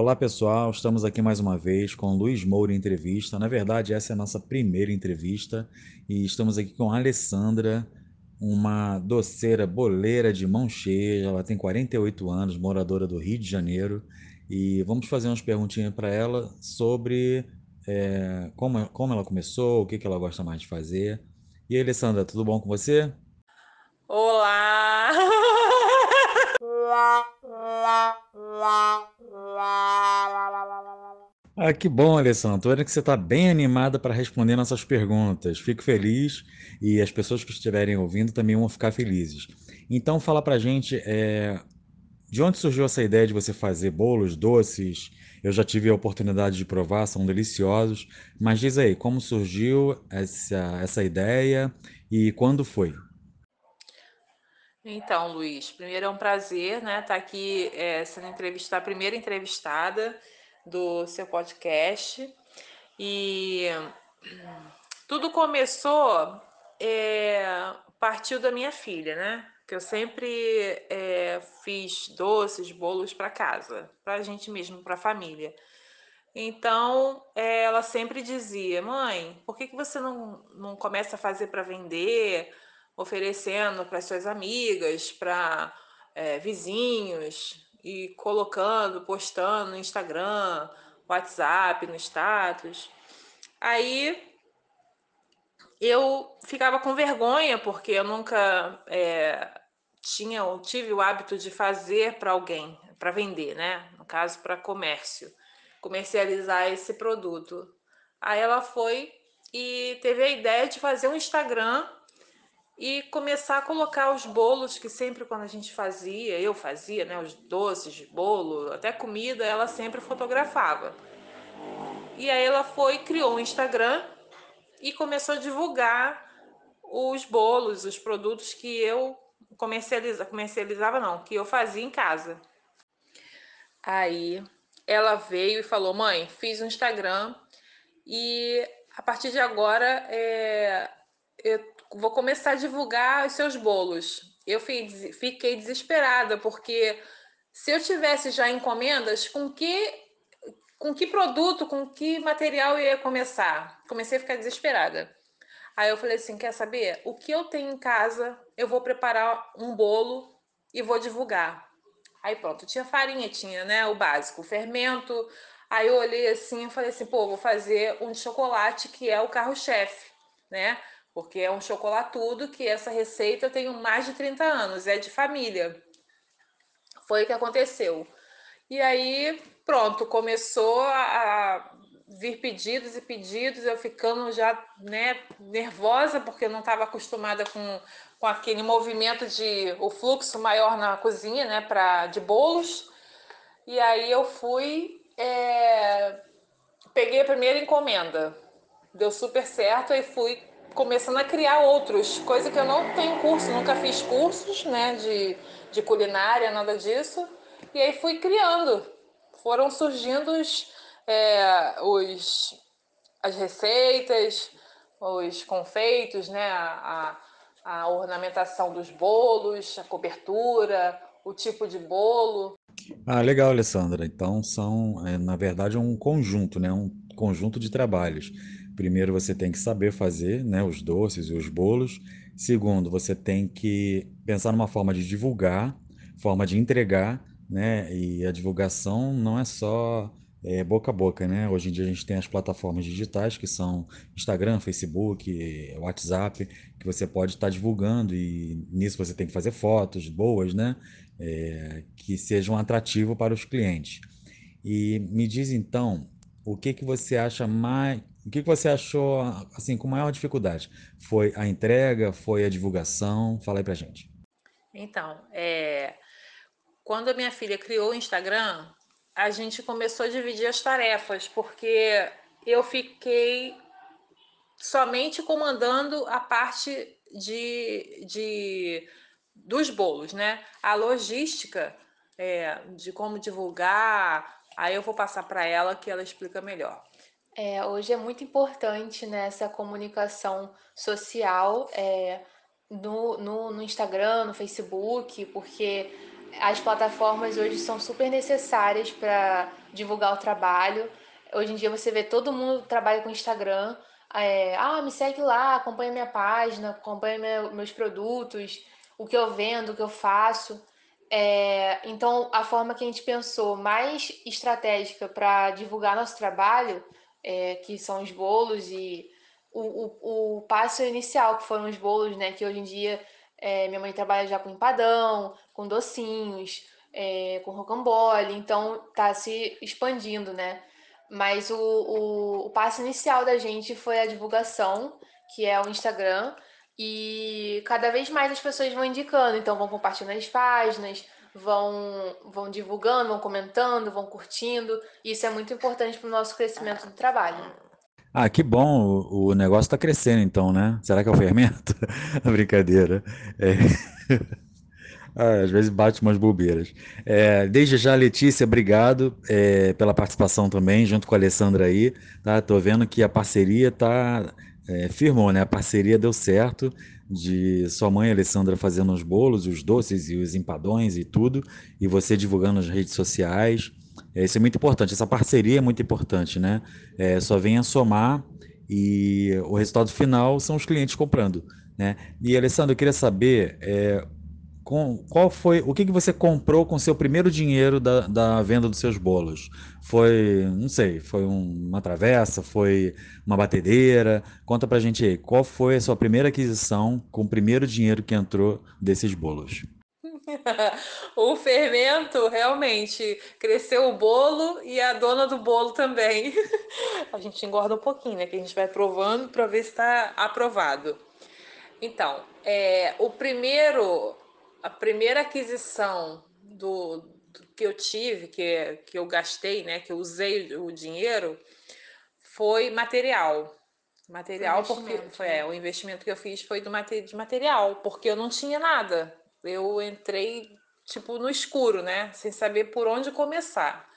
Olá pessoal, estamos aqui mais uma vez com Luiz Moura Entrevista. Na verdade, essa é a nossa primeira entrevista e estamos aqui com a Alessandra, uma doceira boleira de mão cheia. Ela tem 48 anos, moradora do Rio de Janeiro e vamos fazer umas perguntinhas para ela sobre é, como, como ela começou, o que, que ela gosta mais de fazer. E aí, Alessandra, tudo bom com você? Olá! Ah, que bom, Alessandra. Tô vendo que você está bem animada para responder nossas perguntas. Fico feliz e as pessoas que estiverem ouvindo também vão ficar felizes. Então, fala pra gente, é, de onde surgiu essa ideia de você fazer bolos, doces? Eu já tive a oportunidade de provar, são deliciosos. Mas diz aí, como surgiu essa, essa ideia e quando foi? Então, Luiz, primeiro é um prazer, né, estar tá aqui é, sendo entrevistada, a primeira entrevistada do seu podcast. E tudo começou, é, partiu da minha filha, né? Que eu sempre é, fiz doces, bolos para casa, para a gente mesmo, para a família. Então, ela sempre dizia: Mãe, por que, que você não, não começa a fazer para vender? Oferecendo para suas amigas, para é, vizinhos e colocando, postando no Instagram, WhatsApp, no status. Aí eu ficava com vergonha porque eu nunca é, tinha tive o hábito de fazer para alguém, para vender, né? No caso, para comércio, comercializar esse produto. Aí ela foi e teve a ideia de fazer um Instagram e começar a colocar os bolos que sempre quando a gente fazia, eu fazia, né, os doces, bolo, até comida, ela sempre fotografava. E aí ela foi, criou um Instagram e começou a divulgar os bolos, os produtos que eu comercializava, comercializava não, que eu fazia em casa. Aí ela veio e falou: "Mãe, fiz um Instagram e a partir de agora é, eu vou começar a divulgar os seus bolos. Eu fiquei desesperada, porque se eu tivesse já encomendas, com que, com que produto, com que material eu ia começar? Comecei a ficar desesperada. Aí eu falei assim: quer saber? O que eu tenho em casa, eu vou preparar um bolo e vou divulgar. Aí pronto, tinha farinha, tinha né, o básico, o fermento. Aí eu olhei assim e falei assim: pô, vou fazer um de chocolate que é o carro-chefe, né? Porque é um chocolatudo que essa receita eu tenho mais de 30 anos, é de família. Foi o que aconteceu. E aí, pronto, começou a vir pedidos e pedidos, eu ficando já né, nervosa, porque eu não estava acostumada com, com aquele movimento de o fluxo maior na cozinha, né, pra, de bolos. E aí eu fui, é, peguei a primeira encomenda, deu super certo, e fui começando a criar outros, coisa que eu não tenho curso, nunca fiz cursos, né, de, de culinária, nada disso. E aí fui criando, foram surgindo os, é, os as receitas, os confeitos, né, a, a ornamentação dos bolos, a cobertura, o tipo de bolo. Ah, legal, Alessandra. Então são, é, na verdade, um conjunto, né? Um conjunto de trabalhos. Primeiro, você tem que saber fazer, né, os doces e os bolos. Segundo, você tem que pensar numa forma de divulgar, forma de entregar, né? E a divulgação não é só é, boca a boca, né? Hoje em dia a gente tem as plataformas digitais que são Instagram, Facebook, WhatsApp, que você pode estar divulgando e nisso você tem que fazer fotos boas, né? É, que sejam atrativos para os clientes. E me diz então, o que que você acha mais, o que você achou assim com maior dificuldade? Foi a entrega? Foi a divulgação? Fala aí pra gente. Então, é, quando a minha filha criou o Instagram, a gente começou a dividir as tarefas, porque eu fiquei somente comandando a parte de, de dos bolos, né? A logística é, de como divulgar, Aí eu vou passar para ela que ela explica melhor. É, hoje é muito importante né, comunicação social é, no, no, no, Instagram, no Facebook, porque as plataformas hoje são super necessárias para divulgar o trabalho. Hoje em dia você vê todo mundo trabalha com Instagram. É, ah, me segue lá, acompanha minha página, acompanha meu, meus produtos, o que eu vendo, o que eu faço. É, então, a forma que a gente pensou mais estratégica para divulgar nosso trabalho, é, que são os bolos e o, o, o passo inicial, que foram os bolos, né? Que hoje em dia é, minha mãe trabalha já com empadão, com docinhos, é, com rocambole, então tá se expandindo, né? Mas o, o, o passo inicial da gente foi a divulgação, que é o Instagram, e cada vez mais as pessoas vão indicando, então vão compartilhando as páginas, vão, vão divulgando, vão comentando, vão curtindo. Isso é muito importante para o nosso crescimento do trabalho. Ah, que bom, o, negócio está crescendo então, né? Será que é o fermento? Brincadeira. É... Ah, às vezes bate umas bobeiras. É, desde já, Letícia, obrigado é, pela participação também, junto com a Alessandra aí. Tá? Tô vendo que a parceria tá é, firmou, né? A parceria deu certo de sua mãe, Alessandra, fazendo os bolos, os doces e os empadões e tudo, e você divulgando nas redes sociais. É, isso é muito importante, essa parceria é muito importante, né? É, só vem a somar e o resultado final são os clientes comprando, né? E, Alessandra, eu queria saber é, com, qual foi o que, que você comprou com seu primeiro dinheiro da, da venda dos seus bolos? Foi, não sei, foi um, uma travessa, foi uma batedeira? Conta pra gente aí, qual foi a sua primeira aquisição com o primeiro dinheiro que entrou desses bolos? o fermento realmente cresceu o bolo e a dona do bolo também. a gente engorda um pouquinho, né? Que a gente vai provando para ver se está aprovado. Então, é, o primeiro a primeira aquisição do, do, que eu tive, que, que eu gastei, né, que eu usei o dinheiro, foi material. Material, foi porque foi, é, né? o investimento que eu fiz foi do, de material, porque eu não tinha nada. Eu entrei tipo no escuro, né? Sem saber por onde começar.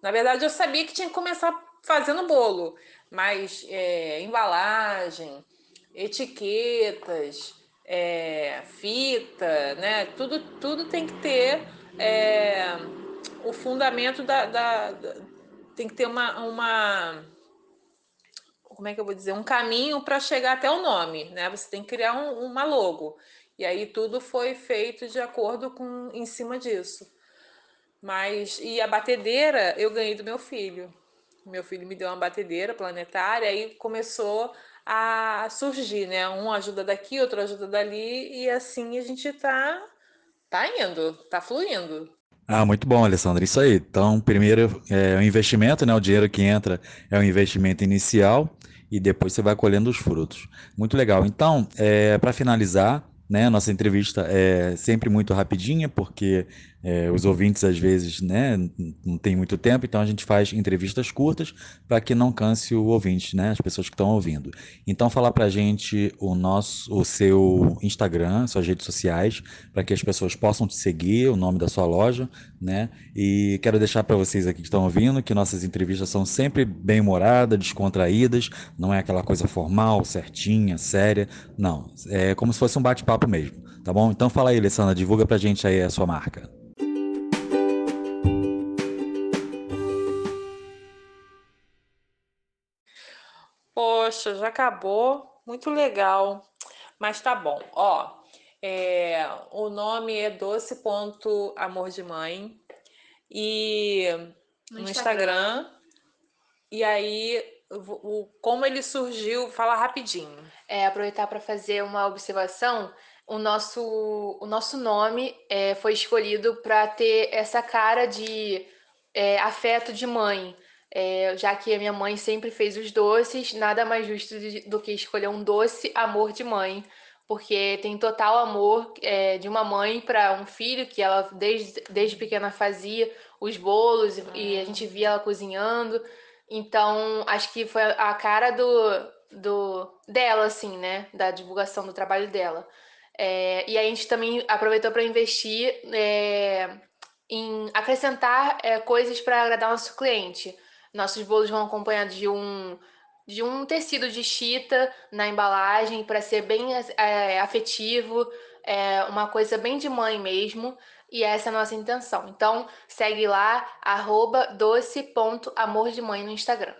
Na verdade, eu sabia que tinha que começar fazendo bolo, mas é, embalagem, etiquetas, é, fita, né? Tudo, tudo tem que ter é, o fundamento da, da, da, tem que ter uma, uma como é que eu vou dizer um caminho para chegar até o nome, né? Você tem que criar um, uma logo e aí tudo foi feito de acordo com em cima disso. Mas e a batedeira eu ganhei do meu filho. Meu filho me deu uma batedeira planetária e começou a surgir, né? Um ajuda daqui, outro ajuda dali, e assim a gente tá, tá indo, tá fluindo. Ah, muito bom, Alessandra. Isso aí. Então, primeiro é o investimento, né? O dinheiro que entra é o investimento inicial e depois você vai colhendo os frutos. Muito legal. Então, é, para finalizar, né, nossa entrevista é sempre muito rapidinha, porque é, os ouvintes, às vezes, né, não tem muito tempo, então a gente faz entrevistas curtas para que não canse o ouvinte, né, as pessoas que estão ouvindo. Então, falar para a gente o, nosso, o seu Instagram, suas redes sociais, para que as pessoas possam te seguir, o nome da sua loja, né, e quero deixar para vocês aqui que estão ouvindo que nossas entrevistas são sempre bem-humoradas, descontraídas, não é aquela coisa formal, certinha, séria, não, é como se fosse um bate-papo mesmo, tá bom? Então fala aí, Alessandra, divulga para a gente aí a sua marca. Poxa, já acabou. Muito legal. Mas tá bom. Ó, é, o nome é Doce Ponto Amor de Mãe. E no, no Instagram. Instagram. E aí, o, como ele surgiu, fala rapidinho. É, aproveitar para fazer uma observação. O nosso, o nosso nome é, foi escolhido para ter essa cara de é, afeto de mãe. É, já que a minha mãe sempre fez os doces, nada mais justo do que escolher um doce amor de mãe, porque tem total amor é, de uma mãe para um filho, que ela desde, desde pequena fazia os bolos e a gente via ela cozinhando. Então, acho que foi a cara do, do dela, assim, né? Da divulgação do trabalho dela. É, e a gente também aproveitou para investir é, em acrescentar é, coisas para agradar nosso cliente. Nossos bolos vão acompanhados de um de um tecido de chita na embalagem para ser bem é, afetivo. é uma coisa bem de mãe mesmo, e essa é a nossa intenção. Então, segue lá, arroba doce.amordemãe no Instagram.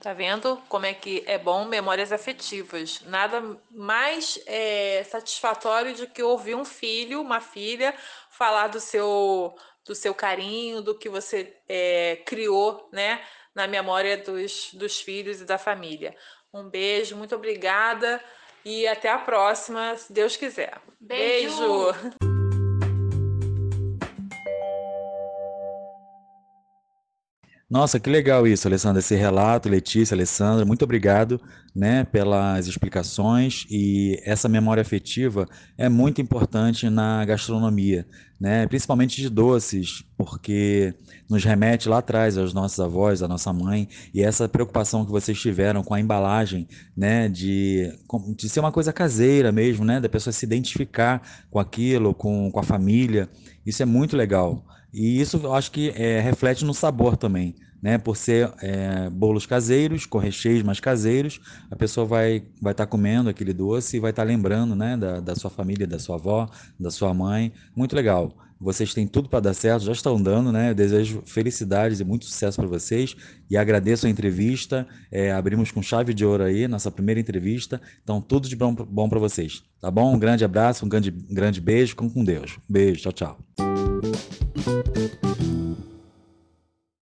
Tá vendo como é que é bom memórias afetivas? Nada mais é, satisfatório do que ouvir um filho, uma filha, falar do seu, do seu carinho, do que você é, criou, né, na memória dos, dos filhos e da família. Um beijo, muito obrigada e até a próxima, se Deus quiser. Beijo. beijo. Nossa, que legal isso, Alessandra, esse relato, Letícia, Alessandra, muito obrigado, né, pelas explicações e essa memória afetiva é muito importante na gastronomia, né, principalmente de doces, porque nos remete lá atrás aos nossos avós, à nossa mãe e essa preocupação que vocês tiveram com a embalagem, né, de, de ser uma coisa caseira mesmo, né, da pessoa se identificar com aquilo, com, com a família, isso é muito legal. E isso eu acho que é, reflete no sabor também, né? Por ser é, bolos caseiros, com recheios mais caseiros, a pessoa vai estar vai tá comendo aquele doce e vai estar tá lembrando, né? Da, da sua família, da sua avó, da sua mãe. Muito legal. Vocês têm tudo para dar certo, já estão dando, né? Eu desejo felicidades e muito sucesso para vocês e agradeço a entrevista. É, abrimos com chave de ouro aí, nossa primeira entrevista. Então, tudo de bom, bom para vocês, tá bom? Um grande abraço, um grande, grande beijo, com, com Deus. Beijo, tchau, tchau. Thank you.